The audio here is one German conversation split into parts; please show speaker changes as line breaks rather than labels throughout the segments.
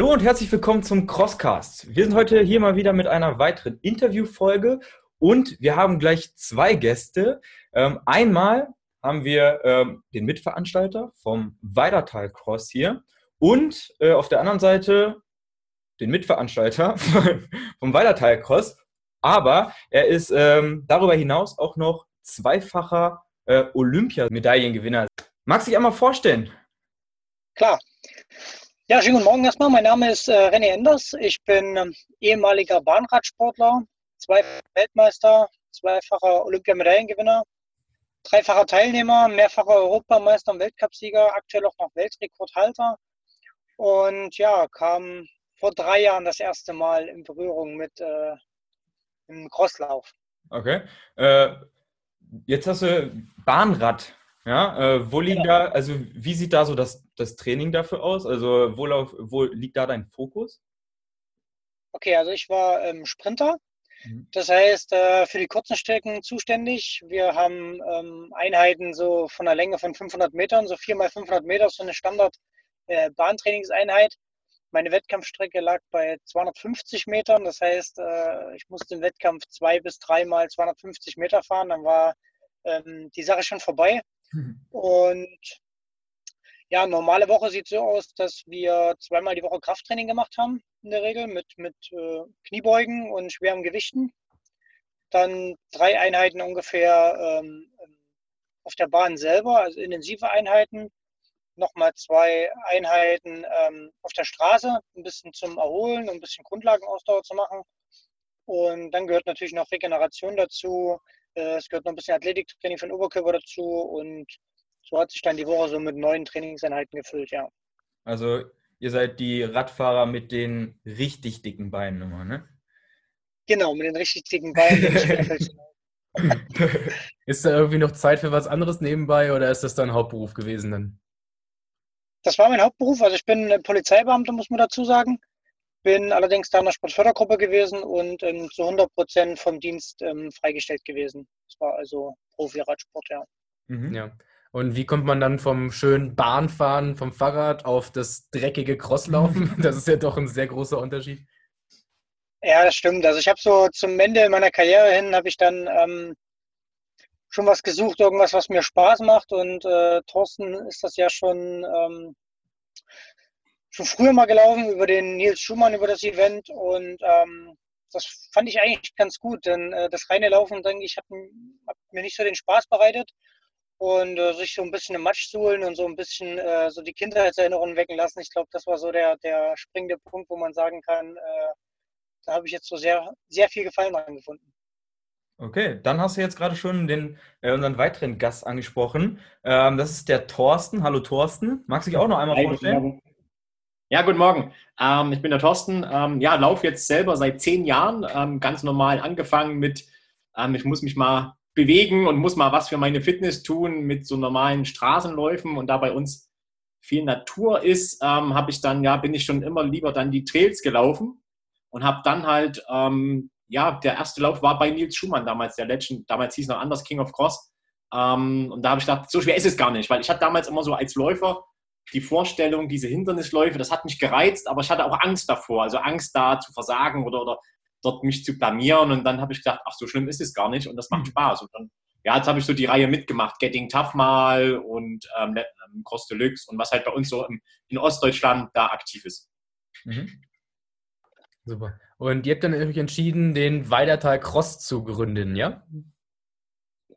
Hallo und herzlich willkommen zum Crosscast. Wir sind heute hier mal wieder mit einer weiteren Interviewfolge und wir haben gleich zwei Gäste. Ähm, einmal haben wir ähm, den Mitveranstalter vom Weidertal Cross hier und äh, auf der anderen Seite den Mitveranstalter vom Weidertal Cross. Aber er ist ähm, darüber hinaus auch noch zweifacher äh, Olympiamedaillengewinner. Magst du dich einmal vorstellen?
Klar. Ja, schönen guten Morgen erstmal. Mein Name ist äh, René Enders. Ich bin ähm, ehemaliger Bahnradsportler, zweifacher Weltmeister, zweifacher Olympiamedaillengewinner, dreifacher Teilnehmer, mehrfacher Europameister und Weltcupsieger, aktuell auch noch Weltrekordhalter. Und ja, kam vor drei Jahren das erste Mal in Berührung mit äh, dem Crosslauf.
Okay. Äh, jetzt hast du Bahnrad ja, äh, wo liegt genau. da, also wie sieht da so das, das Training dafür aus? Also wo, lauf, wo liegt da dein Fokus?
Okay, also ich war ähm, Sprinter. Mhm. Das heißt, äh, für die kurzen Strecken zuständig. Wir haben ähm, Einheiten so von einer Länge von 500 Metern, so 4 mal 500 Meter, so eine Standard-Bahntrainingseinheit. Äh, Meine Wettkampfstrecke lag bei 250 Metern. Das heißt, äh, ich musste im Wettkampf zwei bis dreimal 250 Meter fahren. Dann war ähm, die Sache schon vorbei. Mhm. Und ja, normale Woche sieht so aus, dass wir zweimal die Woche Krafttraining gemacht haben, in der Regel mit, mit äh, Kniebeugen und schweren Gewichten. Dann drei Einheiten ungefähr ähm, auf der Bahn selber, also intensive Einheiten. Nochmal zwei Einheiten ähm, auf der Straße, ein bisschen zum Erholen und ein bisschen Grundlagenausdauer zu machen. Und dann gehört natürlich noch Regeneration dazu, es gehört noch ein bisschen Athletiktraining für den Oberkörper dazu und so hat sich dann die Woche so mit neuen Trainingseinheiten gefüllt, ja.
Also ihr seid die Radfahrer mit den richtig dicken Beinen immer, ne?
Genau, mit den richtig dicken Beinen.
ist da irgendwie noch Zeit für was anderes nebenbei oder ist das dein Hauptberuf gewesen dann?
Das war mein Hauptberuf. Also ich bin Polizeibeamter, muss man dazu sagen. Bin allerdings da in der Sportfördergruppe gewesen und ähm, zu 100 Prozent vom Dienst ähm, freigestellt gewesen. Das war also Profi-Radsport, ja.
Mhm. Ja. Und wie kommt man dann vom schönen Bahnfahren vom Fahrrad auf das dreckige Crosslaufen? Das ist ja doch ein sehr großer Unterschied.
Ja, das stimmt. Also ich habe so zum Ende meiner Karriere hin, habe ich dann ähm, schon was gesucht, irgendwas, was mir Spaß macht. Und äh, Thorsten ist das ja schon ähm, schon früher mal gelaufen über den Nils Schumann, über das Event und ähm, das fand ich eigentlich ganz gut, denn äh, das reine Laufen, denke ich, hat, hat, mir nicht so den Spaß bereitet und äh, sich so ein bisschen im Matsch suhlen und so ein bisschen äh, so die Kindheitserinnerungen wecken lassen. Ich glaube, das war so der, der springende Punkt, wo man sagen kann, äh, da habe ich jetzt so sehr, sehr viel Gefallen dran gefunden.
Okay, dann hast du jetzt gerade schon den, äh, unseren weiteren Gast angesprochen. Ähm, das ist der Thorsten. Hallo Thorsten. Magst du dich auch noch einmal vorstellen?
Ja, guten Morgen. Ähm, ich bin der Thorsten. Ähm, ja, laufe jetzt selber seit zehn Jahren. Ähm, ganz normal angefangen mit, ähm, ich muss mich mal bewegen und muss mal was für meine Fitness tun mit so normalen Straßenläufen. Und da bei uns viel Natur ist, ähm, habe ich dann, ja, bin ich schon immer lieber dann die Trails gelaufen und habe dann halt, ähm, ja, der erste Lauf war bei Nils Schumann damals, der Legend, damals hieß noch anders, King of Cross. und da habe ich gedacht, so schwer ist es gar nicht, weil ich hatte damals immer so als Läufer die Vorstellung, diese Hindernisläufe, das hat mich gereizt, aber ich hatte auch Angst davor, also Angst da zu versagen oder, oder dort mich zu blamieren. Und dann habe ich gedacht, ach, so schlimm ist es gar nicht und das macht mhm. Spaß. Und dann, ja, jetzt habe ich so die Reihe mitgemacht, Getting Tough mal und ähm, ähm, Cross Deluxe und was halt bei uns so im, in Ostdeutschland da aktiv ist. Mhm.
Super. Und ihr habt dann euch entschieden, den Weidertal Cross zu gründen, ja?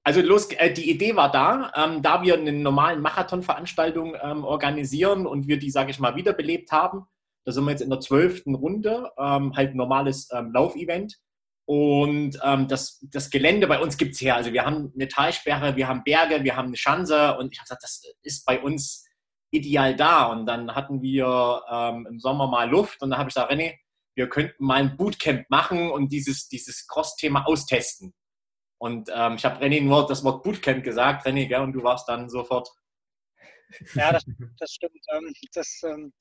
Also los, äh, die Idee war da, ähm, da wir eine normalen Marathonveranstaltung ähm, organisieren und wir die, sage ich mal, wiederbelebt haben. Da sind wir jetzt in der zwölften Runde, ähm, halt normales ähm, Laufevent. Und ähm, das, das Gelände bei uns gibt es her. Also wir haben eine Talsperre, wir haben Berge, wir haben eine Schanze und ich habe gesagt, das ist bei uns ideal da. Und dann hatten wir ähm, im Sommer mal Luft und da habe ich gesagt, René, wir könnten mal ein Bootcamp machen und dieses, dieses Cross-Thema austesten. Und ähm, ich habe René nur das Wort Bootcamp gesagt, René, gell, und du warst dann sofort.
Ja, das, das stimmt. Ähm, das, ähm,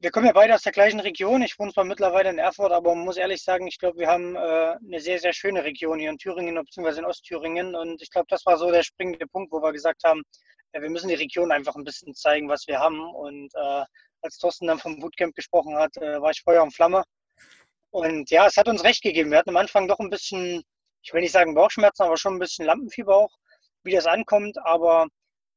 wir kommen ja beide aus der gleichen Region. Ich wohne zwar mittlerweile in Erfurt, aber man muss ehrlich sagen, ich glaube, wir haben äh, eine sehr, sehr schöne Region hier in Thüringen bzw. in Ostthüringen. Und ich glaube, das war so der springende Punkt, wo wir gesagt haben, ja, wir müssen die Region einfach ein bisschen zeigen, was wir haben. Und äh, als Thorsten dann vom Bootcamp gesprochen hat, äh, war ich Feuer und Flamme. Und ja, es hat uns recht gegeben. Wir hatten am Anfang doch ein bisschen, ich will nicht sagen Bauchschmerzen, aber schon ein bisschen Lampenfieber auch, wie das ankommt. Aber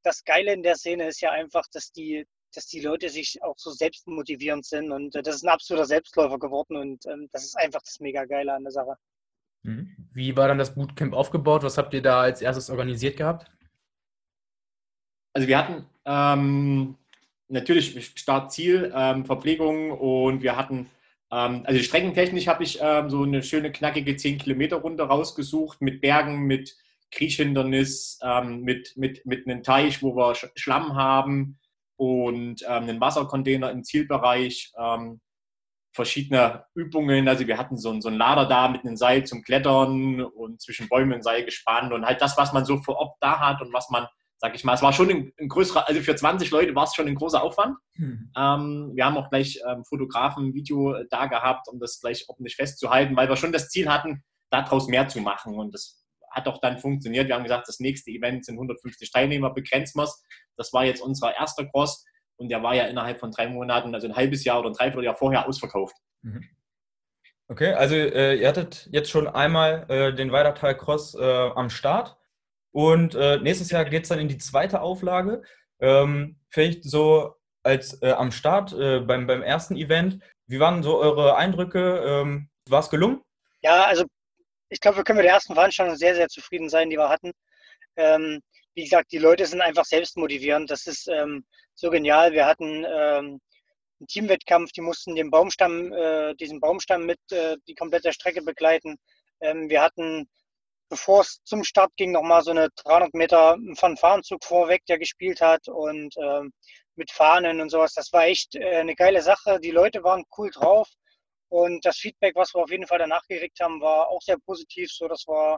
das Geile in der Szene ist ja einfach, dass die, dass die Leute sich auch so selbstmotivierend sind. Und äh, das ist ein absoluter Selbstläufer geworden. Und ähm, das ist einfach das mega Geile an der Sache.
Mhm. Wie war dann das Bootcamp aufgebaut? Was habt ihr da als erstes organisiert gehabt?
Also wir hatten ähm, natürlich Startziel, ähm, Verpflegung und wir hatten, also streckentechnisch habe ich ähm, so eine schöne knackige 10 Kilometer Runde rausgesucht mit Bergen, mit Kriechhindernis, ähm, mit, mit, mit einem Teich, wo wir Schlamm haben und ähm, einen Wassercontainer im Zielbereich, ähm, verschiedene Übungen. Also wir hatten so, so ein Lader da mit einem Seil zum Klettern und zwischen Bäumen ein Seil gespannt und halt das, was man so vor Ort da hat und was man sag ich mal. Es war schon ein, ein, größerer, also für 20 Leute war es schon ein großer Aufwand. Hm. Ähm, wir haben auch gleich ähm, Fotografen, Video da gehabt, um das gleich ordentlich festzuhalten, weil wir schon das Ziel hatten, daraus mehr zu machen. Und das hat auch dann funktioniert. Wir haben gesagt, das nächste Event sind 150 Teilnehmer, begrenzen wir es. Das war jetzt unser erster Cross und der war ja innerhalb von drei Monaten, also ein halbes Jahr oder ein Dreivierteljahr vorher ausverkauft. Mhm.
Okay, also äh, ihr hattet jetzt schon einmal äh, den Weidertal Cross äh, am Start. Und äh, nächstes Jahr geht es dann in die zweite Auflage. Ähm, vielleicht so als äh, am Start äh, beim, beim ersten Event. Wie waren so eure Eindrücke? Ähm, War es gelungen?
Ja, also ich glaube, wir können mit der ersten Veranstaltung sehr, sehr zufrieden sein, die wir hatten. Ähm, wie gesagt, die Leute sind einfach selbst motivierend. Das ist ähm, so genial. Wir hatten ähm, einen Teamwettkampf, die mussten den Baumstamm, äh, diesen Baumstamm mit äh, die komplette Strecke begleiten. Ähm, wir hatten bevor es zum Start ging, nochmal so eine 300 Meter Fanfarenzug vorweg, der gespielt hat und ähm, mit Fahnen und sowas. Das war echt äh, eine geile Sache. Die Leute waren cool drauf und das Feedback, was wir auf jeden Fall danach gekriegt haben, war auch sehr positiv, so dass wir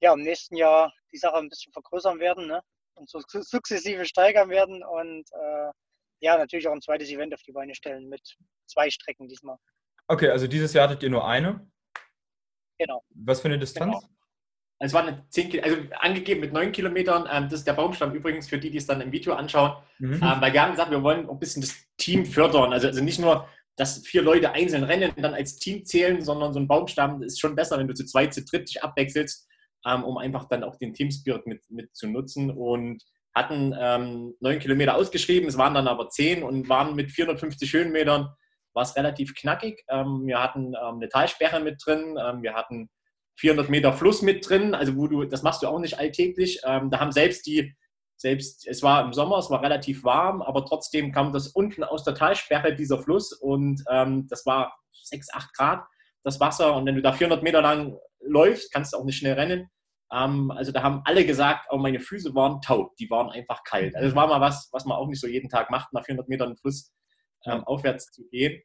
ja im nächsten Jahr die Sache ein bisschen vergrößern werden ne? und so sukzessive steigern werden und äh, ja, natürlich auch ein zweites Event auf die Beine stellen mit zwei Strecken diesmal.
Okay, also dieses Jahr hattet ihr nur eine?
Genau.
Was für eine Distanz?
Genau. Es war eine 10 also angegeben mit 9 Kilometern. Ähm, das ist der Baumstamm übrigens für die, die es dann im Video anschauen. Mhm. Ähm, weil wir haben gesagt, wir wollen ein bisschen das Team fördern. Also, also nicht nur, dass vier Leute einzeln rennen und dann als Team zählen, sondern so ein Baumstamm ist schon besser, wenn du zu zweit, zu dritt dich abwechselst, ähm, um einfach dann auch den Teamspirit mit, mit zu nutzen. Und hatten ähm, 9 Kilometer ausgeschrieben, es waren dann aber 10 und waren mit 450 Höhenmetern, war es relativ knackig. Ähm, wir hatten ähm, eine Talsperre mit drin, wir hatten 400 Meter Fluss mit drin, also wo du, das machst du auch nicht alltäglich. Ähm, da haben selbst die, selbst, es war im Sommer, es war relativ warm, aber trotzdem kam das unten aus der Talsperre, dieser Fluss, und ähm, das war 6, 8 Grad, das Wasser. Und wenn du da 400 Meter lang läufst, kannst du auch nicht schnell rennen. Ähm, also da haben alle gesagt, oh, meine Füße waren taub, die waren einfach kalt. Also es war mal was, was man auch nicht so jeden Tag macht, nach 400 Metern Fluss ähm, aufwärts zu gehen.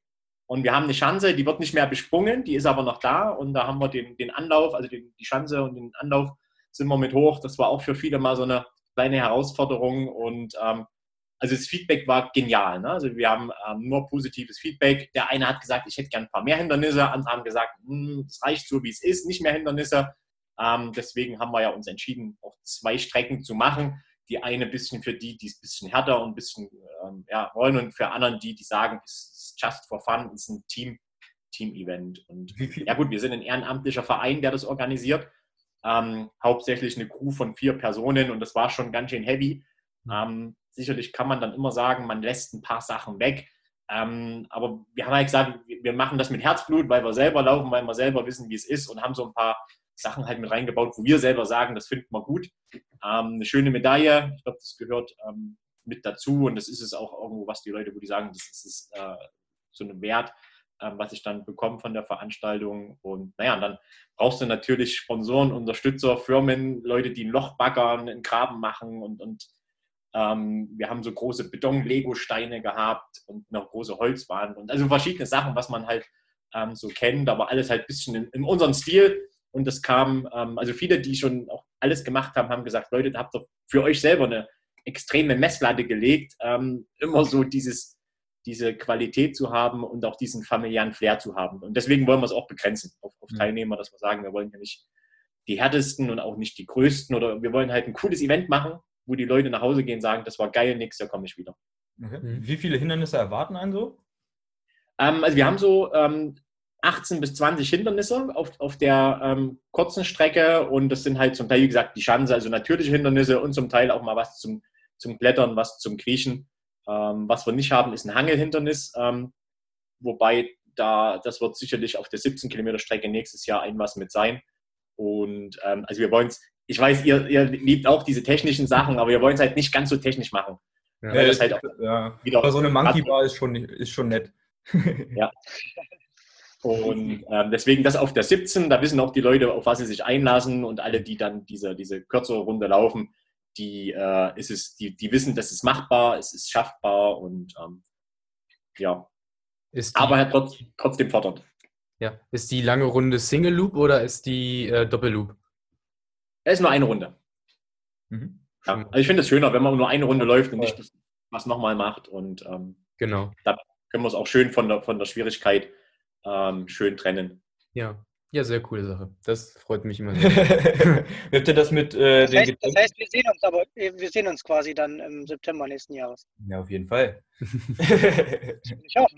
Und wir haben eine Schanze, die wird nicht mehr besprungen, die ist aber noch da. Und da haben wir den, den Anlauf, also die, die Schanze und den Anlauf sind wir mit hoch. Das war auch für viele mal so eine kleine Herausforderung. Und ähm, also das Feedback war genial. Ne? Also wir haben ähm, nur positives Feedback. Der eine hat gesagt, ich hätte gern ein paar mehr Hindernisse. Andere haben gesagt, es hm, reicht so, wie es ist, nicht mehr Hindernisse. Ähm, deswegen haben wir ja uns entschieden, auch zwei Strecken zu machen. Die eine ein bisschen für die, die es ein bisschen härter und ein bisschen ähm, ja, wollen und für anderen die, die sagen, es just for fun, ist ein Team, Team-Event. Und ja gut, wir sind ein ehrenamtlicher Verein, der das organisiert. Ähm, hauptsächlich eine Crew von vier Personen und das war schon ganz schön heavy. Mhm. Ähm, sicherlich kann man dann immer sagen, man lässt ein paar Sachen weg. Ähm, aber wir haben halt gesagt, wir machen das mit Herzblut, weil wir selber laufen, weil wir selber wissen, wie es ist und haben so ein paar Sachen halt mit reingebaut, wo wir selber sagen, das finden wir gut. Ähm, eine schöne Medaille, ich glaube, das gehört ähm, mit dazu und das ist es auch irgendwo, was die Leute, wo die sagen, das ist, äh, so einem Wert, ähm, was ich dann bekomme von der Veranstaltung. Und naja, und dann brauchst du natürlich Sponsoren, Unterstützer, Firmen, Leute, die ein Loch baggern, einen Graben machen und, und ähm, wir haben so große Beton-Lego-Steine gehabt und eine große Holzwand und also verschiedene Sachen, was man halt ähm, so kennt, aber alles halt ein bisschen in, in unserem Stil. Und das kam, ähm, also viele, die schon auch alles gemacht haben, haben gesagt, Leute, da habt ihr für euch selber eine extreme Messlatte gelegt. Ähm, immer so dieses diese Qualität zu haben und auch diesen familiären Flair zu haben. Und deswegen wollen wir es auch begrenzen auf, auf mhm. Teilnehmer, dass wir sagen, wir wollen ja nicht die härtesten und auch nicht die größten oder wir wollen halt ein cooles Event machen, wo die Leute nach Hause gehen und sagen, das war geil, nächstes Jahr komme ich wieder.
Okay. Mhm. Wie viele Hindernisse erwarten einen so?
Ähm, also wir haben so ähm, 18 bis 20 Hindernisse auf, auf der ähm, kurzen Strecke und das sind halt zum Teil, wie gesagt, die Schanze, also natürliche Hindernisse und zum Teil auch mal was zum, zum Klettern, was zum Kriechen. Ähm, was wir nicht haben, ist ein Hangelhindernis, ähm, wobei da, das wird sicherlich auf der 17 Kilometer Strecke nächstes Jahr ein was mit sein. Und ähm, also wir wollen es, ich weiß, ihr, ihr liebt auch diese technischen Sachen, aber wir wollen es halt nicht ganz so technisch machen.
Ja, weil das halt auch ja. wieder aber so eine Monkey Bar ist schon, ist schon nett.
ja. Und ähm, deswegen das auf der 17, da wissen auch die Leute, auf was sie sich einlassen und alle, die dann diese, diese kürzere Runde laufen, die, äh, ist es, die, die wissen, das ist machbar, es ist schaffbar und ähm, ja.
Ist die, Aber trotz, trotzdem fordernd.
Ja. Ist die lange Runde Single Loop oder ist die äh, Doppelloop?
Es ist nur eine Runde. Mhm. Ja. Also ich finde es schöner, wenn man nur eine Runde ja, läuft und nicht das, was nochmal macht. Und ähm,
genau.
dann können wir es auch schön von der, von der Schwierigkeit ähm, schön trennen.
Ja. Ja, sehr coole Sache. Das freut mich immer sehr.
Habt ihr das mit äh,
das, heißt, das heißt, wir sehen uns aber, äh, wir sehen uns quasi dann im September nächsten Jahres.
Ja, auf jeden Fall. ich hoffe.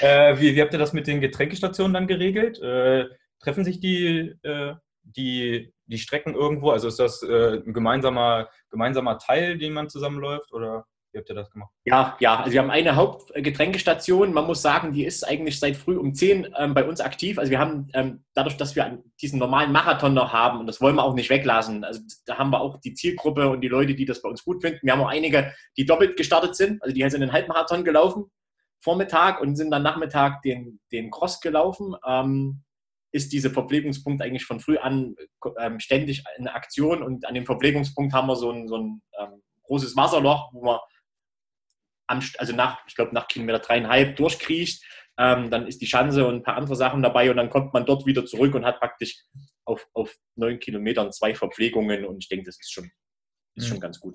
äh, wie, wie, habt ihr das mit den Getränkestationen dann geregelt? Äh, treffen sich die, äh, die, die Strecken irgendwo? Also ist das äh, ein gemeinsamer, gemeinsamer Teil, den man zusammenläuft? Oder? Habt ihr das gemacht?
Ja, ja, also wir haben eine Hauptgetränkestation. Man muss sagen, die ist eigentlich seit früh um 10 ähm, bei uns aktiv. Also wir haben ähm, dadurch, dass wir diesen normalen Marathon noch haben und das wollen wir auch nicht weglassen. Also da haben wir auch die Zielgruppe und die Leute, die das bei uns gut finden. Wir haben auch einige, die doppelt gestartet sind. Also die sind den Halbmarathon gelaufen Vormittag und sind dann Nachmittag den, den Cross gelaufen. Ähm, ist dieser Verpflegungspunkt eigentlich von früh an ähm, ständig eine Aktion und an dem Verpflegungspunkt haben wir so ein, so ein ähm, großes Wasserloch, wo wir also nach, ich glaube, nach Kilometer dreieinhalb durchkriecht. Ähm, dann ist die Chance und ein paar andere Sachen dabei und dann kommt man dort wieder zurück und hat praktisch auf, auf neun Kilometern zwei Verpflegungen und ich denke, das ist schon, ist mhm. schon ganz gut.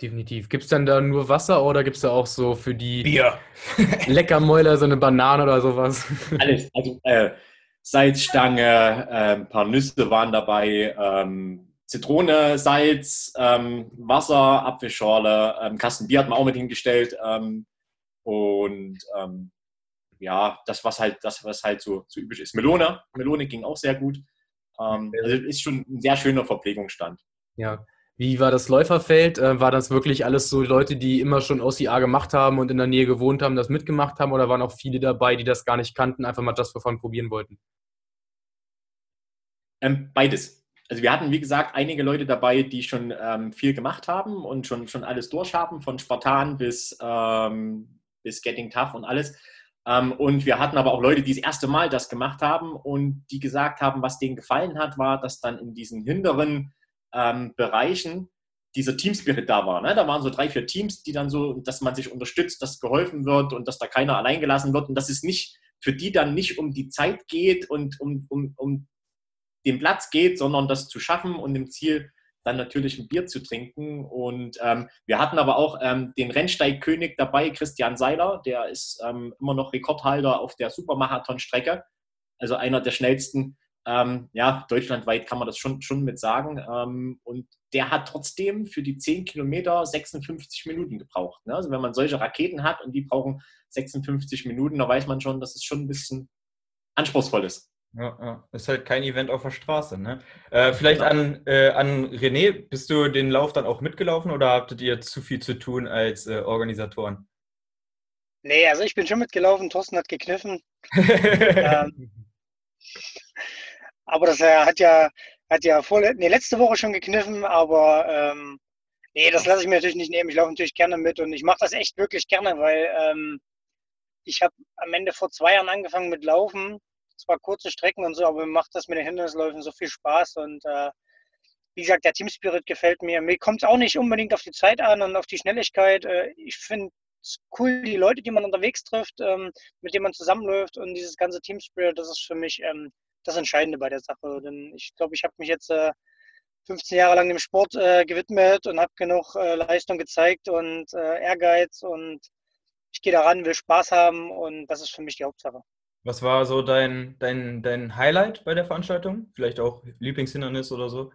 Definitiv. Gibt es dann da nur Wasser oder gibt es da auch so für die
Bier.
Leckermäuler so eine Banane oder sowas?
Alles. Also äh, Salzstange, äh, ein paar Nüsse waren dabei, ähm, Zitrone, Salz, ähm, Wasser, Apfelschorle, ähm, Kasten Bier hat man auch mit hingestellt. Ähm, und ähm, ja, das, was halt, das, was halt so, so üblich ist. Melone, Melone ging auch sehr gut. Ähm, also ist schon ein sehr schöner Verpflegungsstand.
Ja. Wie war das Läuferfeld? Äh, war das wirklich alles so Leute, die immer schon OCA gemacht haben und in der Nähe gewohnt haben, das mitgemacht haben? Oder waren auch viele dabei, die das gar nicht kannten, einfach mal das davon probieren wollten?
Ähm, beides also wir hatten, wie gesagt, einige Leute dabei, die schon ähm, viel gemacht haben und schon, schon alles durchhaben, von Spartan bis, ähm, bis Getting Tough und alles. Ähm, und wir hatten aber auch Leute, die das erste Mal das gemacht haben und die gesagt haben, was denen gefallen hat, war, dass dann in diesen hinteren ähm, Bereichen dieser Teamspirit da war. Ne? Da waren so drei, vier Teams, die dann so, dass man sich unterstützt, dass geholfen wird und dass da keiner allein gelassen wird und dass es nicht für die dann nicht um die Zeit geht und um, um, um den Platz geht, sondern das zu schaffen und im Ziel dann natürlich ein Bier zu trinken. Und ähm, wir hatten aber auch ähm, den Rennsteigkönig dabei, Christian Seiler, der ist ähm, immer noch Rekordhalter auf der Supermarathon-Strecke, also einer der schnellsten. Ähm, ja, deutschlandweit kann man das schon, schon mit sagen. Ähm, und der hat trotzdem für die 10 Kilometer 56 Minuten gebraucht. Ne? Also wenn man solche Raketen hat und die brauchen 56 Minuten, da weiß man schon, dass es schon ein bisschen anspruchsvoll ist.
Ja, ja. Ist halt kein Event auf der Straße, ne? Äh, vielleicht genau. an, äh, an René, bist du den Lauf dann auch mitgelaufen oder habtet ihr zu viel zu tun als äh, Organisatoren?
Nee, also ich bin schon mitgelaufen, Thorsten hat gekniffen. ähm, aber das äh, hat ja, hat ja vor, nee, letzte Woche schon gekniffen, aber ähm, nee, das lasse ich mir natürlich nicht nehmen. Ich laufe natürlich gerne mit und ich mache das echt wirklich gerne, weil ähm, ich habe am Ende vor zwei Jahren angefangen mit Laufen zwar kurze Strecken und so, aber mir macht das mit den Hindernisläufen so viel Spaß und äh, wie gesagt, der Teamspirit gefällt mir. Mir kommt es auch nicht unbedingt auf die Zeit an und auf die Schnelligkeit. Äh, ich finde es cool, die Leute, die man unterwegs trifft, ähm, mit denen man zusammenläuft und dieses ganze Teamspirit, das ist für mich ähm, das Entscheidende bei der Sache. Denn ich glaube, ich habe mich jetzt äh, 15 Jahre lang dem Sport äh, gewidmet und habe genug äh, Leistung gezeigt und äh, Ehrgeiz und ich gehe daran, will Spaß haben und das ist für mich die Hauptsache.
Was war so dein, dein, dein Highlight bei der Veranstaltung? Vielleicht auch Lieblingshindernis oder so?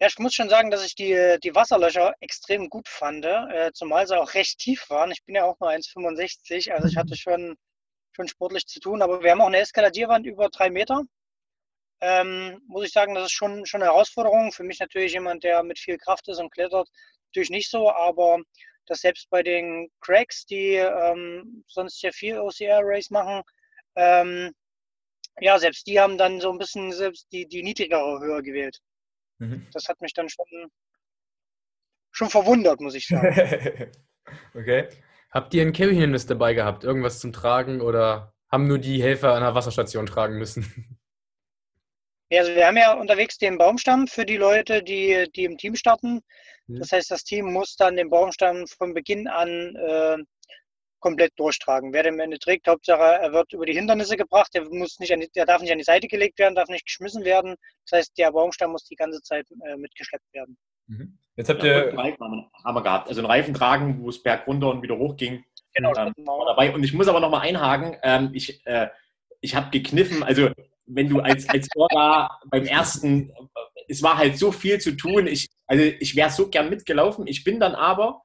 Ja, ich muss schon sagen, dass ich die, die Wasserlöcher extrem gut fand, äh, zumal sie auch recht tief waren. Ich bin ja auch nur 1,65, also ich hatte schon, schon sportlich zu tun. Aber wir haben auch eine Eskaladierwand über drei Meter. Ähm, muss ich sagen, das ist schon, schon eine Herausforderung. Für mich natürlich jemand, der mit viel Kraft ist und klettert, natürlich nicht so, aber dass selbst bei den Cracks, die ähm, sonst ja viel OCR-Race machen, ähm, ja, selbst die haben dann so ein bisschen selbst die, die niedrigere Höhe gewählt. Mhm. Das hat mich dann schon, schon verwundert, muss ich sagen.
okay. Habt ihr ein Carry-Hindernis dabei gehabt? Irgendwas zum Tragen oder haben nur die Helfer an der Wasserstation tragen müssen?
Ja, also wir haben ja unterwegs den Baumstamm für die Leute, die, die im Team starten. Mhm. Das heißt, das Team muss dann den Baumstamm von Beginn an äh, komplett durchtragen. Wer den am Ende trägt, Hauptsache, er wird über die Hindernisse gebracht, der, muss nicht die, der darf nicht an die Seite gelegt werden, darf nicht geschmissen werden. Das heißt, der Baumstamm muss die ganze Zeit äh, mitgeschleppt werden.
Mhm. Jetzt habt ihr. Ja, Reifen haben wir gehabt. Also einen Reifen tragen, wo es berg runter und wieder hoch ging. Genau, ähm, dabei. Und ich muss aber nochmal einhaken, ähm, ich, äh, ich habe gekniffen, also wenn du als, als Orga beim ersten, es war halt so viel zu tun. Ich, also ich wäre so gern mitgelaufen. Ich bin dann aber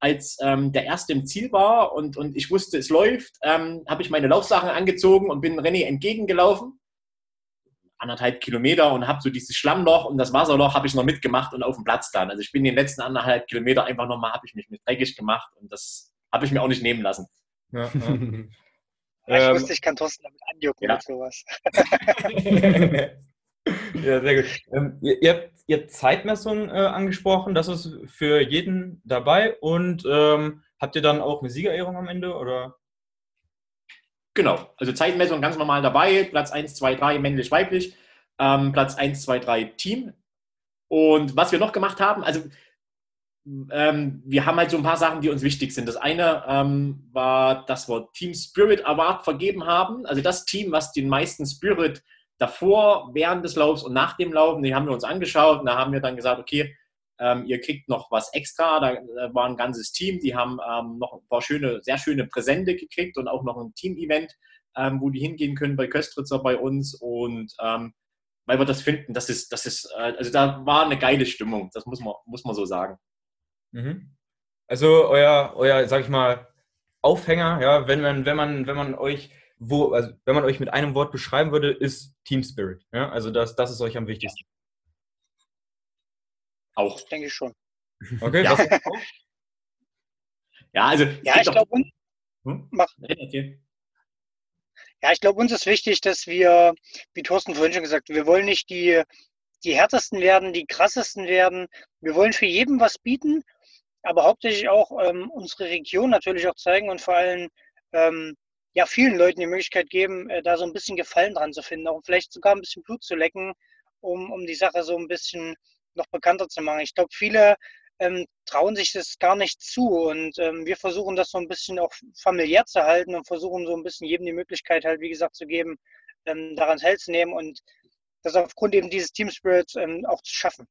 als ähm, der Erste im Ziel war und, und ich wusste, es läuft, ähm, habe ich meine Laufsachen angezogen und bin René entgegengelaufen. Anderthalb Kilometer und habe so dieses Schlammloch und das Wasserloch habe ich noch mitgemacht und auf dem Platz dann. Also ich bin den letzten anderthalb Kilometer einfach nochmal, habe ich mich mit dreckig gemacht und das habe ich mir auch nicht nehmen lassen. Ja, ja.
ja ich wusste, ich kann Thorsten damit anjucken ja. mit sowas.
Ja, sehr gut. Ähm, ihr, ihr, habt, ihr, habt, Zeitmessung äh, angesprochen, das ist für jeden dabei und ähm, habt ihr dann auch eine Siegerehrung am Ende oder?
Genau, also Zeitmessung ganz normal dabei, Platz 1, 2, 3 männlich, weiblich, ähm, Platz 1, 2, 3 Team. Und was wir noch gemacht haben, also ähm, wir haben halt so ein paar Sachen, die uns wichtig sind. Das eine ähm, war, dass wir Team Spirit Award vergeben haben. Also das Team, was den meisten Spirit davor, während des Laufs und nach dem Laufen, die haben wir uns angeschaut und da haben wir dann gesagt, okay, ähm, ihr kriegt noch was extra. Da, da war ein ganzes Team, die haben ähm, noch ein paar schöne, sehr schöne Präsente gekriegt und auch noch ein Team-Event, ähm, wo die hingehen können bei Köstritzer bei uns und ähm, weil wir das finden, das ist, das ist, äh, also da war eine geile Stimmung, das muss man, muss man so sagen.
Mhm. Also euer, euer, sag ich mal, Aufhänger, ja, wenn man, wenn man, wenn man euch wo, also wenn man euch mit einem Wort beschreiben würde, ist Team Spirit. Ja? Also das, das ist euch am wichtigsten.
Auch. Denke ich schon.
Okay,
ja. ja, also.
Ja, ich glaube, uns. Hm? Ja, ich glaube, uns ist wichtig, dass wir, wie Thorsten vorhin schon gesagt hat, wir wollen nicht die, die härtesten werden, die krassesten werden. Wir wollen für jeden was bieten, aber hauptsächlich auch ähm, unsere Region natürlich auch zeigen und vor allem ähm, ja, vielen Leuten die Möglichkeit geben, äh, da so ein bisschen Gefallen dran zu finden, auch vielleicht sogar ein bisschen Blut zu lecken, um, um die Sache so ein bisschen noch bekannter zu machen. Ich glaube, viele ähm, trauen sich das gar nicht zu und ähm, wir versuchen das so ein bisschen auch familiär zu halten und versuchen so ein bisschen jedem die Möglichkeit halt, wie gesagt, zu geben, ähm, daran teilzunehmen und das aufgrund eben dieses Team Spirits ähm, auch zu schaffen.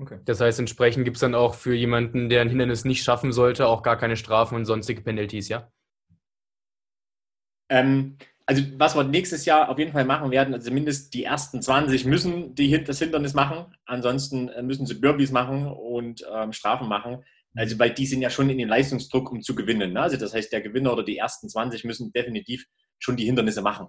Okay. Das heißt, entsprechend gibt es dann auch für jemanden, der ein Hindernis nicht schaffen sollte, auch gar keine Strafen und sonstige Penalties, ja?
Ähm, also was wir nächstes Jahr auf jeden Fall machen werden, also zumindest die ersten 20 müssen die, das Hindernis machen. Ansonsten äh, müssen sie Burpees machen und ähm, Strafen machen. Also weil die sind ja schon in den Leistungsdruck, um zu gewinnen. Ne? Also das heißt, der Gewinner oder die ersten 20 müssen definitiv schon die Hindernisse machen.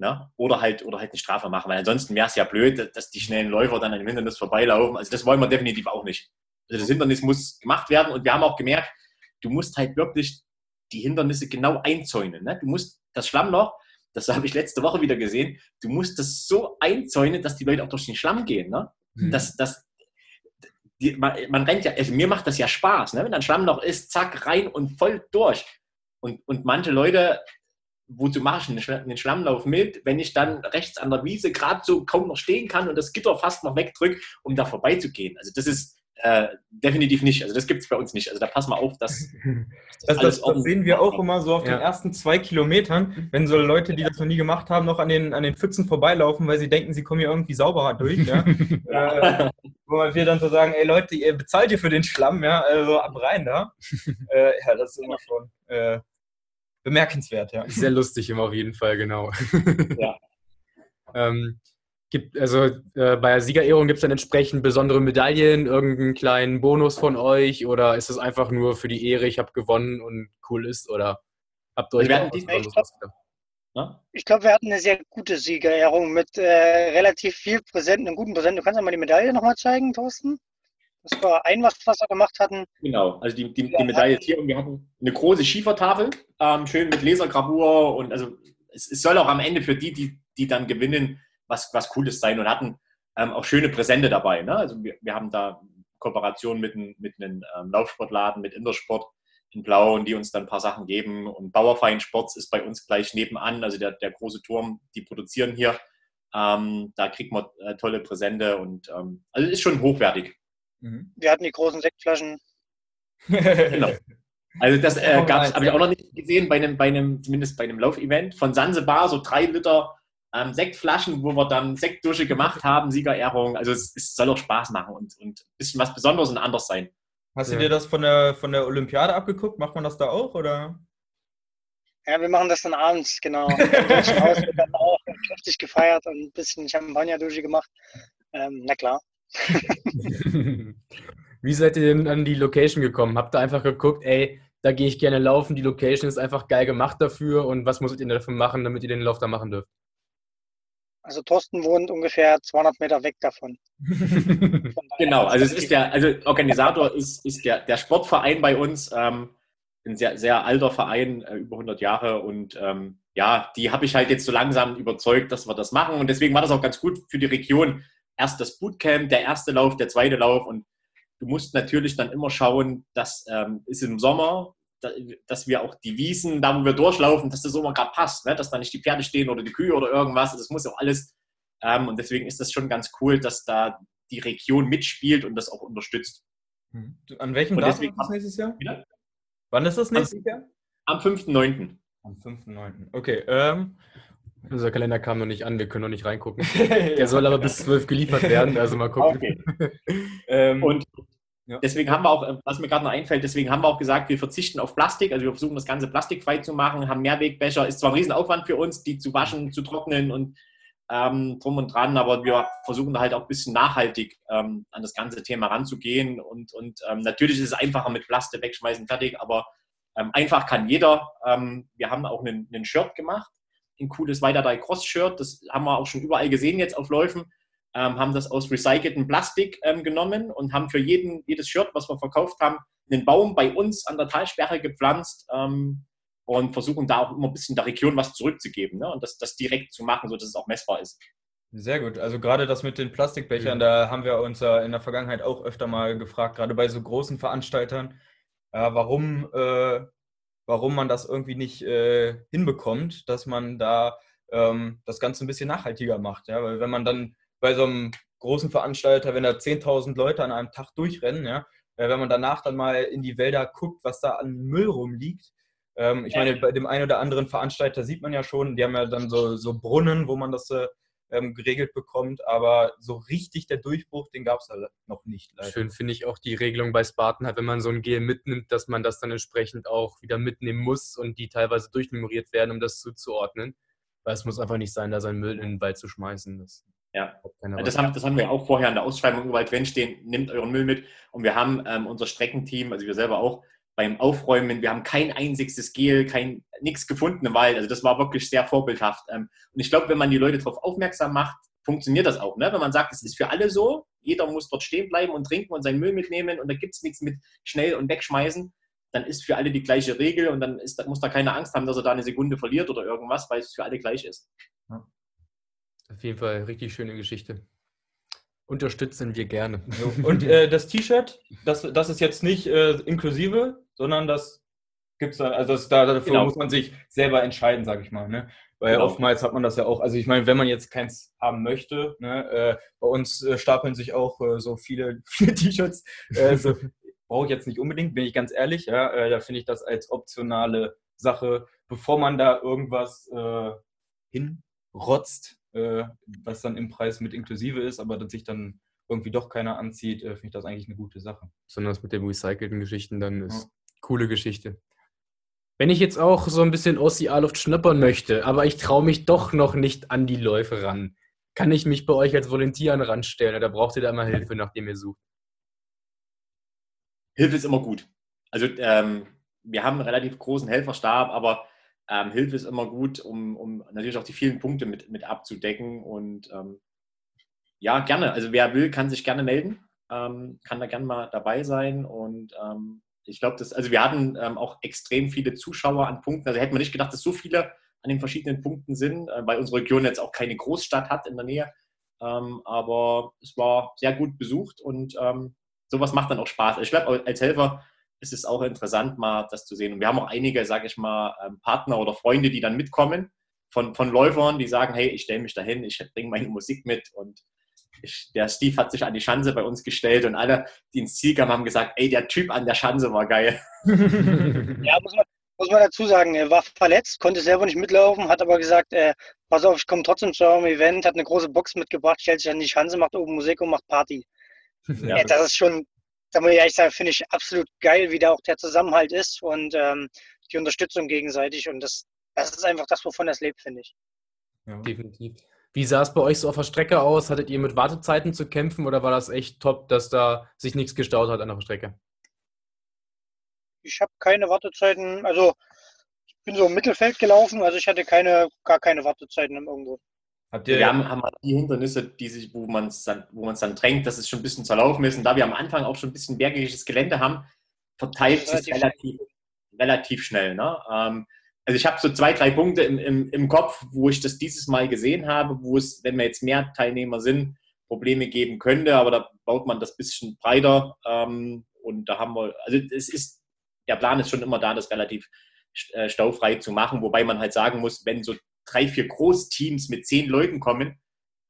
Ne? Oder halt oder halt eine Strafe machen, weil ansonsten wäre es ja blöd, dass die schnellen Läufer dann an dem Hindernis vorbeilaufen. Also das wollen wir definitiv auch nicht. Also das Hindernis muss gemacht werden und wir haben auch gemerkt, du musst halt wirklich die Hindernisse genau einzäunen. Ne? Du musst das Schlammloch, das habe ich letzte Woche wieder gesehen, du musst das so einzäunen, dass die Leute auch durch den Schlamm gehen. Ne? Mhm. Das, das, die, man, man, rennt ja, also mir macht das ja Spaß, ne? wenn ein Schlammloch ist, zack, rein und voll durch. Und, und manche Leute, wozu mache ich einen Schlammlauf mit, wenn ich dann rechts an der Wiese gerade so kaum noch stehen kann und das Gitter fast noch wegdrückt, um da vorbeizugehen. Also das ist, äh, definitiv nicht. Also das gibt es bei uns nicht. Also da passen wir auf, dass.
Das, das, das sehen wir auch immer so auf ja. den ersten zwei Kilometern, wenn so Leute, die das noch nie gemacht haben, noch an den, an den Pfützen vorbeilaufen, weil sie denken, sie kommen hier irgendwie sauberer durch. Ja? äh, wo wir dann so sagen, ey Leute, ihr bezahlt ihr für den Schlamm, ja, also ab rein da. äh, ja, das ist immer schon äh, bemerkenswert, ja.
Sehr lustig immer auf jeden Fall, genau. ja. ähm, Gibt, also äh, bei der Siegerehrung gibt es dann entsprechend besondere Medaillen, irgendeinen kleinen Bonus von euch oder ist es einfach nur für die Ehre, ich habe gewonnen und cool ist oder habt ihr euch
da was Besonderes ja? Ich glaube, wir hatten eine sehr gute Siegerehrung mit äh, relativ viel Präsenten, einem guten Präsenten. Du kannst ja mal die Medaille nochmal zeigen, Thorsten? Das war ein, was wir gemacht hatten.
Genau, also die, die, die Medaille ist hier und wir hatten eine große Schiefertafel, ähm, schön mit Lasergravur und also es, es, soll auch am Ende für die, die, die dann gewinnen, was, was Cooles sein und hatten ähm, auch schöne Präsente dabei. Ne? Also wir, wir haben da Kooperation mit, mit einem ähm, Laufsportladen, mit Intersport in Blau und die uns dann ein paar Sachen geben. Und Bauerfein Sports ist bei uns gleich nebenan, also der, der große Turm, die produzieren hier. Ähm, da kriegt man äh, tolle Präsente und ähm, also ist schon hochwertig.
Mhm. Wir hatten die großen Sektflaschen.
genau. Also das äh, gab es, habe ich auch noch nicht gesehen, bei einem, bei einem, zumindest bei einem Laufevent von Sansebar, so drei Liter ähm, Sektflaschen, wo wir dann Sektdusche gemacht haben, Siegerehrung. Also es, es, soll auch Spaß machen und, und ein bisschen was Besonderes und anders sein.
Hast ja. du dir das von der, von der Olympiade abgeguckt? Macht man das da auch, oder?
Ja, wir machen das dann abends, genau. Im Deutschen Haus wird dann auch kräftig gefeiert und ein bisschen Champagner-Dusche gemacht. Ähm, na klar.
Wie seid ihr denn an die Location gekommen? Habt ihr einfach geguckt, ey, da gehe ich gerne laufen, die Location ist einfach geil gemacht dafür und was musstet ihr dafür machen, damit ihr den Lauf da machen dürft?
Also Thorsten wohnt ungefähr 200 Meter weg davon.
genau, also es ist der, also Organisator ist, ist der, der Sportverein bei uns, ähm, ein sehr, sehr alter Verein, äh, über 100 Jahre und ähm, ja, die habe ich halt jetzt so langsam überzeugt, dass wir das machen und deswegen war das auch ganz gut für die Region. Erst das Bootcamp, der erste Lauf, der zweite Lauf und du musst natürlich dann immer schauen, dass ähm, ist im Sommer, dass wir auch die Wiesen, da wo wir durchlaufen, dass das immer gerade passt, ne? dass da nicht die Pferde stehen oder die Kühe oder irgendwas. Das muss auch alles. Ähm, und deswegen ist das schon ganz cool, dass da die Region mitspielt und das auch unterstützt.
Hm. An welchem Datum ist das nächstes Jahr? Wieder? Wann ist das nächstes Jahr?
Am 5.9.
Am 5.9. Okay. Ähm,
unser Kalender kam noch nicht an, wir können noch nicht reingucken. Der soll aber bis 12 geliefert werden, also mal gucken. Okay.
ähm, und ja. Deswegen haben wir auch, was mir gerade noch einfällt, deswegen haben wir auch gesagt, wir verzichten auf Plastik, also wir versuchen das Ganze plastikfrei zu machen, haben Mehrwegbecher, ist zwar ein Riesenaufwand für uns, die zu waschen, zu trocknen und ähm, drum und dran, aber wir versuchen da halt auch ein bisschen nachhaltig ähm, an das ganze Thema ranzugehen und, und ähm, natürlich ist es einfacher mit Plastik wegschmeißen, fertig, aber ähm, einfach kann jeder. Ähm, wir haben auch einen, einen Shirt gemacht, ein cooles Weiter Cross Shirt, das haben wir auch schon überall gesehen jetzt auf Läufen ähm, haben das aus recyceltem Plastik ähm, genommen und haben für jeden, jedes Shirt, was wir verkauft haben, einen Baum bei uns an der Talsperre gepflanzt ähm, und versuchen da auch immer ein bisschen der Region was zurückzugeben ne? und das, das direkt zu machen, sodass es auch messbar ist.
Sehr gut. Also gerade das mit den Plastikbechern, mhm. da haben wir uns in der Vergangenheit auch öfter mal gefragt, gerade bei so großen Veranstaltern, äh, warum, äh, warum man das irgendwie nicht äh, hinbekommt, dass man da ähm, das Ganze ein bisschen nachhaltiger macht. Ja? Weil wenn man dann bei so einem großen Veranstalter, wenn da 10.000 Leute an einem Tag durchrennen, ja, äh, wenn man danach dann mal in die Wälder guckt, was da an Müll rumliegt. Ähm, ich meine, bei dem einen oder anderen Veranstalter sieht man ja schon, die haben ja dann so, so Brunnen, wo man das äh, ähm, geregelt bekommt, aber so richtig der Durchbruch, den gab es halt noch nicht.
Leider. Schön finde ich auch die Regelung bei Spartan, halt, wenn man so ein Gel mitnimmt, dass man das dann entsprechend auch wieder mitnehmen muss und die teilweise durchnummeriert werden, um das zuzuordnen. Weil es muss einfach nicht sein, da seinen Müll in den Wald zu schmeißen. Das
ja, das haben, das haben wir auch vorher in der Ausschreibung überall drinstehen, nehmt euren Müll mit. Und wir haben ähm, unser Streckenteam, also wir selber auch, beim Aufräumen, wir haben kein einziges Gel, kein nichts gefunden im Wald. Also das war wirklich sehr vorbildhaft. Ähm, und ich glaube, wenn man die Leute darauf aufmerksam macht, funktioniert das auch. Ne? Wenn man sagt, es ist für alle so, jeder muss dort stehen bleiben und trinken und seinen Müll mitnehmen und da gibt es nichts mit schnell und wegschmeißen, dann ist für alle die gleiche Regel und dann ist, muss da keine Angst haben, dass er da eine Sekunde verliert oder irgendwas, weil es für alle gleich ist. Ja.
Auf jeden Fall richtig schöne Geschichte. Unterstützen wir gerne.
Und äh, das T-Shirt, das, das ist jetzt nicht äh, inklusive, sondern das gibt es dann, also das, da, dafür genau. muss man sich selber entscheiden, sage ich mal. Ne? Weil genau. oftmals hat man das ja auch, also ich meine, wenn man jetzt keins haben möchte, ne, äh, bei uns äh, stapeln sich auch äh, so viele, viele T-Shirts. Äh, so, Brauche ich jetzt nicht unbedingt, bin ich ganz ehrlich. Ja, da finde ich das als optionale Sache, bevor man da irgendwas hinrotzt, äh, was dann im Preis mit inklusive ist, aber dass sich dann irgendwie doch keiner anzieht, äh, finde ich das eigentlich eine gute Sache.
Besonders mit den recycelten Geschichten dann ist ja. Coole Geschichte. Wenn ich jetzt auch so ein bisschen Ocealuft schnuppern möchte, aber ich traue mich doch noch nicht an die Läufe ran, kann ich mich bei euch als Volontier an den Rand stellen? Oder braucht ihr da immer Hilfe, nachdem ihr sucht?
Hilfe ist immer gut. Also ähm, wir haben einen relativ großen Helferstab, aber ähm, Hilfe ist immer gut, um, um natürlich auch die vielen Punkte mit, mit abzudecken. Und ähm, ja, gerne. Also wer will, kann sich gerne melden, ähm, kann da gerne mal dabei sein. Und ähm, ich glaube, dass, also wir hatten ähm, auch extrem viele Zuschauer an Punkten. Also hätten wir nicht gedacht, dass so viele an den verschiedenen Punkten sind, äh, weil unsere Region jetzt auch keine Großstadt hat in der Nähe. Ähm, aber es war sehr gut besucht und sowas macht dann auch Spaß. Also ich glaube, als Helfer ist es auch interessant, mal das zu sehen. Und wir haben auch einige, sage ich mal, ähm, Partner oder Freunde, die dann mitkommen von, von Läufern, die sagen, hey, ich stelle mich dahin, ich bringe meine Musik mit und der Steve hat sich an die Schanze bei uns gestellt und alle, die ins Ziel kamen, haben gesagt, ey, der Typ an der Schanze war geil.
ja, muss man, muss man dazu sagen, er war verletzt, konnte selber nicht mitlaufen, hat aber gesagt, äh, pass auf, ich komme trotzdem zu eurem Event, hat eine große Box mitgebracht, stellt sich an die Schanze, macht oben Musik und macht Party. Ja, das ist schon, da muss ich ehrlich sagen, finde ich absolut geil, wie da auch der Zusammenhalt ist und ähm, die Unterstützung gegenseitig. Und das, das ist einfach das, wovon das lebt, finde ich.
Ja. Definitiv. Wie sah es bei euch so auf der Strecke aus? Hattet ihr mit Wartezeiten zu kämpfen oder war das echt top, dass da sich nichts gestaut hat an der Strecke?
Ich habe keine Wartezeiten, also ich bin so im Mittelfeld gelaufen, also ich hatte keine, gar keine Wartezeiten irgendwo.
Habt ihr, wir haben, haben die Hindernisse, die sich, wo man es dann, dann drängt, dass es schon ein bisschen zerlaufen ist. Und da wir am Anfang auch schon ein bisschen bergiges Gelände haben, verteilt es relativ, relativ, relativ schnell. Ne? Ähm, also ich habe so zwei, drei Punkte im, im, im Kopf, wo ich das dieses Mal gesehen habe, wo es, wenn wir jetzt mehr Teilnehmer sind, Probleme geben könnte, aber da baut man das bisschen breiter. Ähm, und da haben wir, also es ist, der Plan ist schon immer da, das relativ äh, staufrei zu machen, wobei man halt sagen muss, wenn so drei, vier Großteams mit zehn Leuten kommen,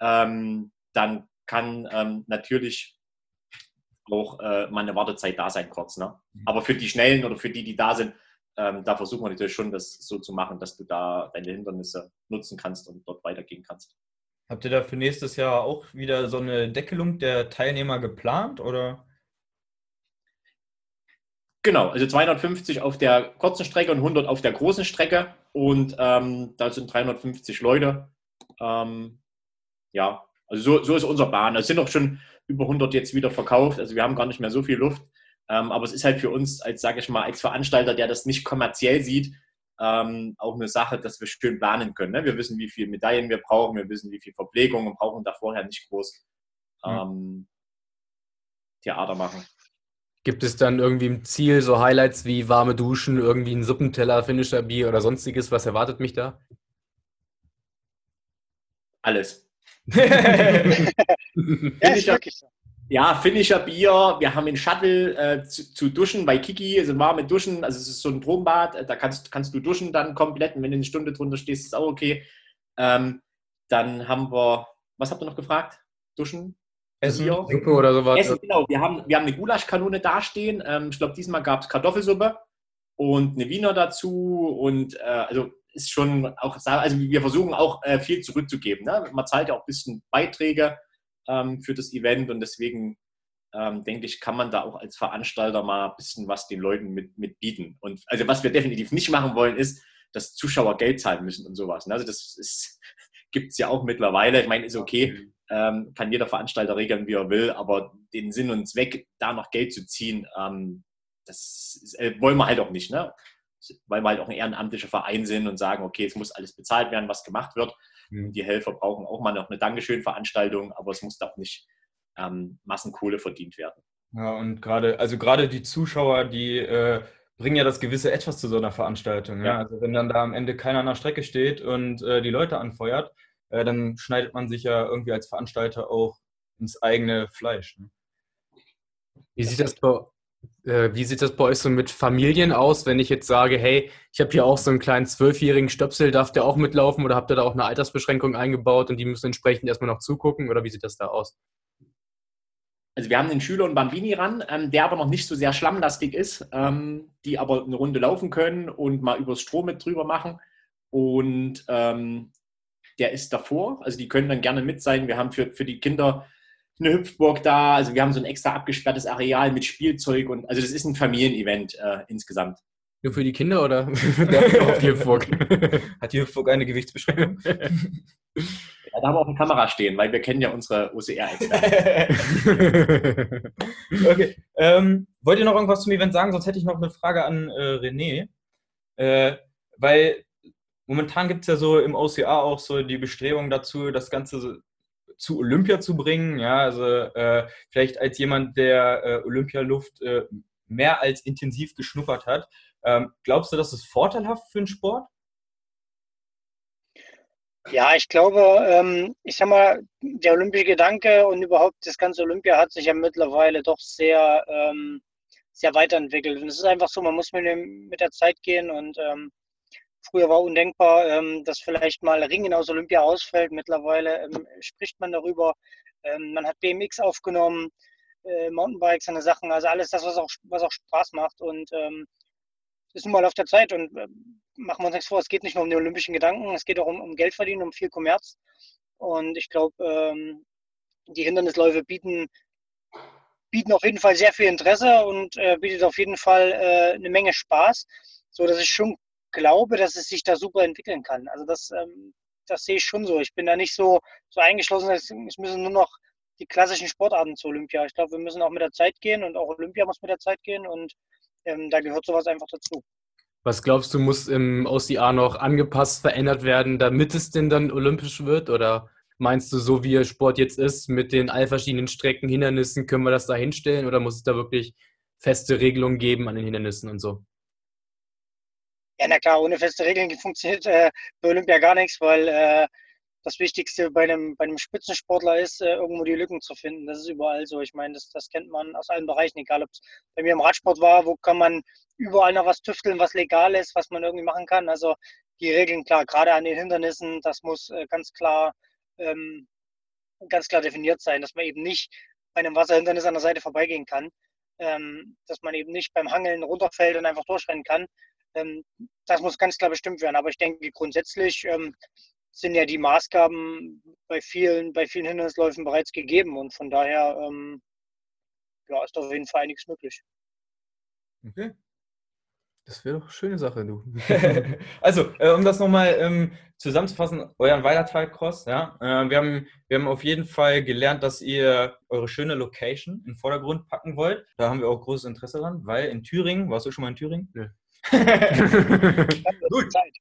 ähm, dann kann ähm, natürlich auch äh, mal eine Wartezeit da sein kurz. Ne? Mhm. Aber für die Schnellen oder für die, die da sind, ähm, da versuchen wir natürlich schon, das so zu machen, dass du da deine Hindernisse nutzen kannst und dort weitergehen kannst.
Habt ihr da für nächstes Jahr auch wieder so eine Deckelung der Teilnehmer geplant oder?
Genau, also 250 auf der kurzen Strecke und 100 auf der großen Strecke. Und ähm, da sind 350 Leute. Ähm, ja, also so, so ist unser Bahn. Es sind auch schon über 100 jetzt wieder verkauft. Also wir haben gar nicht mehr so viel Luft. Ähm, aber es ist halt für uns als, sage ich mal, als Veranstalter, der das nicht kommerziell sieht, ähm, auch eine Sache, dass wir schön planen können. Ne? Wir wissen, wie viele Medaillen wir brauchen, wir wissen, wie viel Verpflegung und brauchen da vorher nicht groß mhm. Theater machen.
Gibt es dann irgendwie im Ziel so Highlights wie warme Duschen, irgendwie ein Suppenteller, Finisher Bier oder sonstiges? Was erwartet mich da?
Alles. Finisher, ja, Finisher Bier. Wir haben einen Shuttle äh, zu, zu, duschen bei Kiki, also warme Duschen. Also es ist so ein Drogenbad. Da kannst, kannst du duschen dann komplett. Und wenn du eine Stunde drunter stehst, ist auch okay. Ähm, dann haben wir, was habt ihr noch gefragt? Duschen?
Essen, Bier. Suppe oder sowas.
Essen, genau. Wir haben, wir haben eine Gulaschkanone dastehen. Ähm, ich glaube, diesmal gab es Kartoffelsuppe und eine Wiener dazu. Und äh, also ist schon auch, also wir versuchen auch äh, viel zurückzugeben. Ne? Man zahlt ja auch ein bisschen Beiträge ähm, für das Event und deswegen ähm, denke ich, kann man da auch als Veranstalter mal ein bisschen was den Leuten mit, mit bieten. Und also was wir definitiv nicht machen wollen, ist, dass Zuschauer Geld zahlen müssen und sowas. Ne? Also das gibt es ja auch mittlerweile. Ich meine, ist okay, ähm, kann jeder Veranstalter regeln, wie er will, aber den Sinn und Zweck, da noch Geld zu ziehen, ähm, das ist, äh, wollen wir halt auch nicht, ne? weil wir halt auch ein ehrenamtlicher Verein sind und sagen, okay, es muss alles bezahlt werden, was gemacht wird. Die Helfer brauchen auch mal noch eine Dankeschön-Veranstaltung, aber es muss doch nicht ähm, Massenkohle verdient werden.
Ja, und gerade, also gerade die Zuschauer, die äh, bringen ja das gewisse Etwas zu so einer Veranstaltung. Ja? ja? Also wenn dann da am Ende keiner an der Strecke steht und äh, die Leute anfeuert, äh, dann schneidet man sich ja irgendwie als Veranstalter auch ins eigene Fleisch. Ne?
Wie sieht das bei, wie sieht das bei euch so mit Familien aus, wenn ich jetzt sage, hey, ich habe hier auch so einen kleinen zwölfjährigen Stöpsel, darf der auch mitlaufen oder habt ihr da auch eine Altersbeschränkung eingebaut und die müssen entsprechend erstmal noch zugucken oder wie sieht das da aus?
Also wir haben den Schüler und Bambini ran, ähm, der aber noch nicht so sehr schlammlastig ist, ähm, die aber eine Runde laufen können und mal übers Strom mit drüber machen. Und ähm, der ist davor. Also die können dann gerne mit sein. Wir haben für, für die Kinder eine Hüpfburg da. Also wir haben so ein extra abgesperrtes Areal mit Spielzeug und also das ist ein Familienevent äh, insgesamt.
Nur für die Kinder oder auf die Hüpfburg?
Hat die Hüpfburg eine Gewichtsbeschränkung?
Ja, da haben wir auch eine Kamera stehen, weil wir kennen ja unsere OCR-Experten.
okay. Ähm, wollt ihr noch irgendwas zum Event sagen? Sonst hätte ich noch eine Frage an äh, René. Äh, weil momentan gibt es ja so im OCR auch so die Bestrebung dazu, das Ganze so zu Olympia zu bringen. Ja, also äh, vielleicht als jemand, der äh, Olympialuft äh, mehr als intensiv geschnuppert hat. Ähm, glaubst du, das ist vorteilhaft für den Sport?
Ja, ich glaube, ähm, ich sag mal, der olympische Gedanke und überhaupt das ganze Olympia hat sich ja mittlerweile doch sehr, ähm, sehr weiterentwickelt. Und es ist einfach so, man muss mit, dem, mit der Zeit gehen und ähm, früher war undenkbar, ähm, dass vielleicht mal Ringen aus Olympia ausfällt. Mittlerweile ähm, spricht man darüber. Ähm, man hat BMX aufgenommen, äh, Mountainbikes, eine Sachen, also alles das, was auch, was auch Spaß macht. Und ist nun mal auf der Zeit und äh, machen wir uns nichts vor, es geht nicht nur um den olympischen Gedanken, es geht auch um, um Geld verdienen, um viel Kommerz. Und ich glaube, ähm, die Hindernisläufe bieten, bieten auf jeden Fall sehr viel Interesse und äh, bietet auf jeden Fall äh, eine Menge Spaß, so dass ich schon glaube, dass es sich da super entwickeln kann. Also das, ähm, das sehe ich schon so. Ich bin da nicht so, so eingeschlossen, es müssen nur noch die klassischen Sportarten zu Olympia. Ich glaube, wir müssen auch mit der Zeit gehen und auch Olympia muss mit der Zeit gehen und ähm, da gehört sowas einfach dazu.
Was glaubst du, muss im OCA noch angepasst, verändert werden, damit es denn dann olympisch wird? Oder meinst du, so wie der Sport jetzt ist, mit den all verschiedenen Strecken, Hindernissen, können wir das da hinstellen? Oder muss es da wirklich feste Regelungen geben an den Hindernissen und so?
Ja, na klar, ohne feste Regeln funktioniert äh, bei Olympia gar nichts, weil äh, das Wichtigste bei einem, bei einem Spitzensportler ist, äh, irgendwo die Lücken zu finden. Das ist überall so. Ich meine, das, das kennt man aus allen Bereichen, egal ob es bei mir im Radsport war, wo kann man überall noch was tüfteln, was legal ist, was man irgendwie machen kann. Also die Regeln, klar, gerade an den Hindernissen, das muss äh, ganz klar ähm, ganz klar definiert sein, dass man eben nicht bei einem Wasserhindernis an der Seite vorbeigehen kann, ähm, dass man eben nicht beim Hangeln runterfällt und einfach durchrennen kann. Ähm, das muss ganz klar bestimmt werden. Aber ich denke grundsätzlich ähm, sind ja die Maßgaben bei vielen, bei vielen Hindernisläufen bereits gegeben und von daher ähm, ja, ist auf jeden Fall einiges möglich.
Okay. Das wäre doch eine schöne Sache, du.
also, äh, um das nochmal ähm, zusammenzufassen, euren Weilertal-Cross, ja. Äh, wir, haben, wir haben auf jeden Fall gelernt, dass ihr eure schöne Location in den Vordergrund packen wollt. Da haben wir auch großes Interesse dran, weil in Thüringen, warst du schon mal in Thüringen? Nö. Gut. Zeit.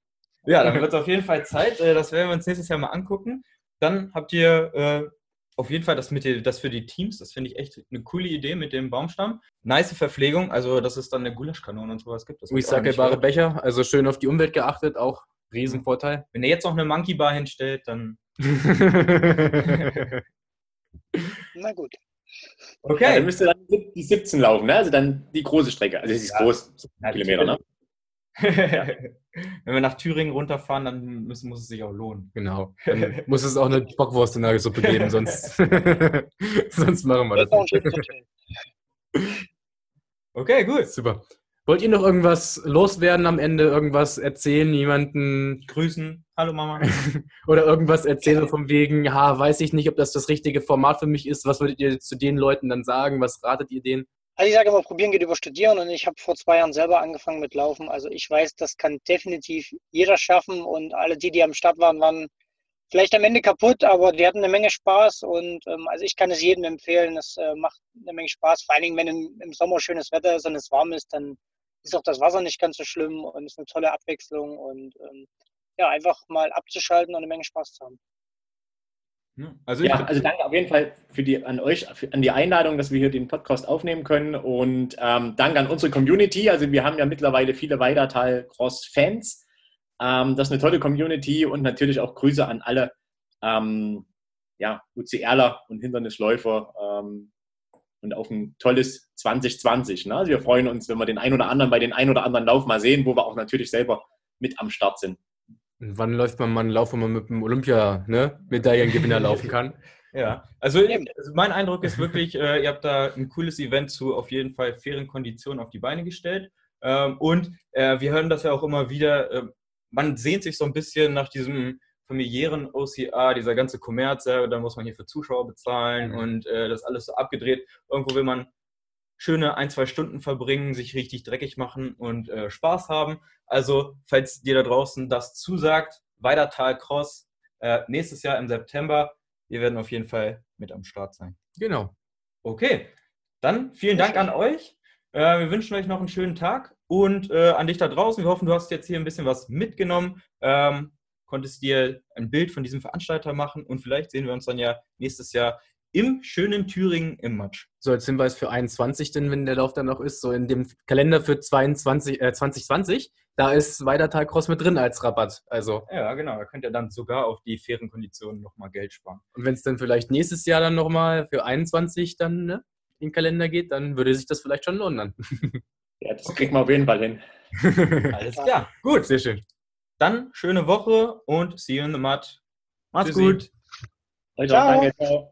Ja, dann wird es auf jeden Fall Zeit. Äh, das werden wir uns nächstes Jahr mal angucken. Dann habt ihr äh, auf jeden Fall das, mit die, das für die Teams. Das finde ich echt eine coole Idee mit dem Baumstamm. Nice Verpflegung, also dass es dann eine Gulaschkanone und sowas gibt.
Recycelbare Becher, also schön auf die Umwelt geachtet, auch Riesenvorteil.
Wenn ihr jetzt noch eine Monkey Bar hinstellt, dann.
Na gut.
Okay. Ja, dann müsste dann die 17 laufen, ne? Also dann die große Strecke. Also es ist ja. groß, Kilometer, ne?
Wenn wir nach Thüringen runterfahren, dann müssen, muss es sich auch lohnen.
Genau. Dann muss es auch eine Bockwurst in der Suppe geben, sonst, sonst machen wir das
nicht. Okay, gut.
Super. Wollt ihr noch irgendwas loswerden am Ende? Irgendwas erzählen? Jemanden
grüßen? Hallo Mama.
Oder irgendwas erzählen von wegen, ja, weiß ich nicht, ob das das richtige Format für mich ist. Was würdet ihr zu den Leuten dann sagen? Was ratet ihr denen?
Also ich sage immer, probieren geht über studieren und ich habe vor zwei Jahren selber angefangen mit Laufen. Also ich weiß, das kann definitiv jeder schaffen und alle die, die am Start waren, waren vielleicht am Ende kaputt, aber die hatten eine Menge Spaß und ähm, also ich kann es jedem empfehlen. Es äh, macht eine Menge Spaß, vor allen Dingen, wenn im, im, Sommer schönes Wetter ist und es warm ist, dann ist auch das Wasser nicht ganz so schlimm und ist eine tolle Abwechslung und ähm, ja, einfach mal abzuschalten und eine Menge Spaß zu haben.
Also, ja, also danke auf jeden Fall für die, an euch, für, an die Einladung, dass wir hier den Podcast aufnehmen können und ähm, danke an unsere Community. Also wir haben ja mittlerweile viele Weidertal-Cross-Fans. Ähm, das ist eine tolle Community und natürlich auch Grüße an alle ähm, ja, UCRler und Hindernisläufer ähm, und auf ein tolles 2020. Ne? Also wir freuen uns, wenn wir den einen oder anderen bei den ein oder anderen Lauf mal sehen, wo wir auch natürlich selber mit am Start sind.
Wann läuft man mal einen Lauf, wo man mit einem Olympia-Medaillengewinner ne, laufen kann?
Ja, also, also, mein Eindruck ist wirklich, äh, ihr habt da ein cooles Event zu auf jeden Fall fairen Konditionen auf die Beine gestellt. Ähm, und äh, wir hören das ja auch immer wieder, äh, man sehnt sich so ein bisschen nach diesem familiären OCA, dieser ganze Kommerz, ja, da muss man hier für Zuschauer bezahlen mhm. und äh, das alles so abgedreht. Irgendwo will man schöne ein, zwei Stunden verbringen, sich richtig dreckig machen und äh, Spaß haben. Also, falls dir da draußen das zusagt, Weidertal Cross, äh, nächstes Jahr im September. Wir werden auf jeden Fall mit am Start sein.
Genau.
Okay, dann vielen Dank an euch. Äh, wir wünschen euch noch einen schönen Tag und äh, an dich da draußen. Wir hoffen, du hast jetzt hier ein bisschen was mitgenommen, ähm, konntest dir ein Bild von diesem Veranstalter machen und vielleicht sehen wir uns dann ja nächstes Jahr im schönen Thüringen im Match.
So als Hinweis für 21, denn wenn der Lauf dann noch ist, so in dem Kalender für 22, äh, 2020, da ist Weidertal Cross mit drin als Rabatt. Also.
Ja, genau. Da könnt ihr dann sogar auf die fairen Konditionen nochmal Geld sparen.
Und wenn es dann vielleicht nächstes Jahr dann nochmal für 21 dann ne, in den Kalender geht, dann würde sich das vielleicht schon lohnen.
Ja, das kriegt man auf jeden Fall hin.
Alles klar. Gut.
Sehr schön.
Dann schöne Woche und see you in the mud. Macht's
Tschüssi.
gut.
Ciao.
Ciao.
Danke, ciao.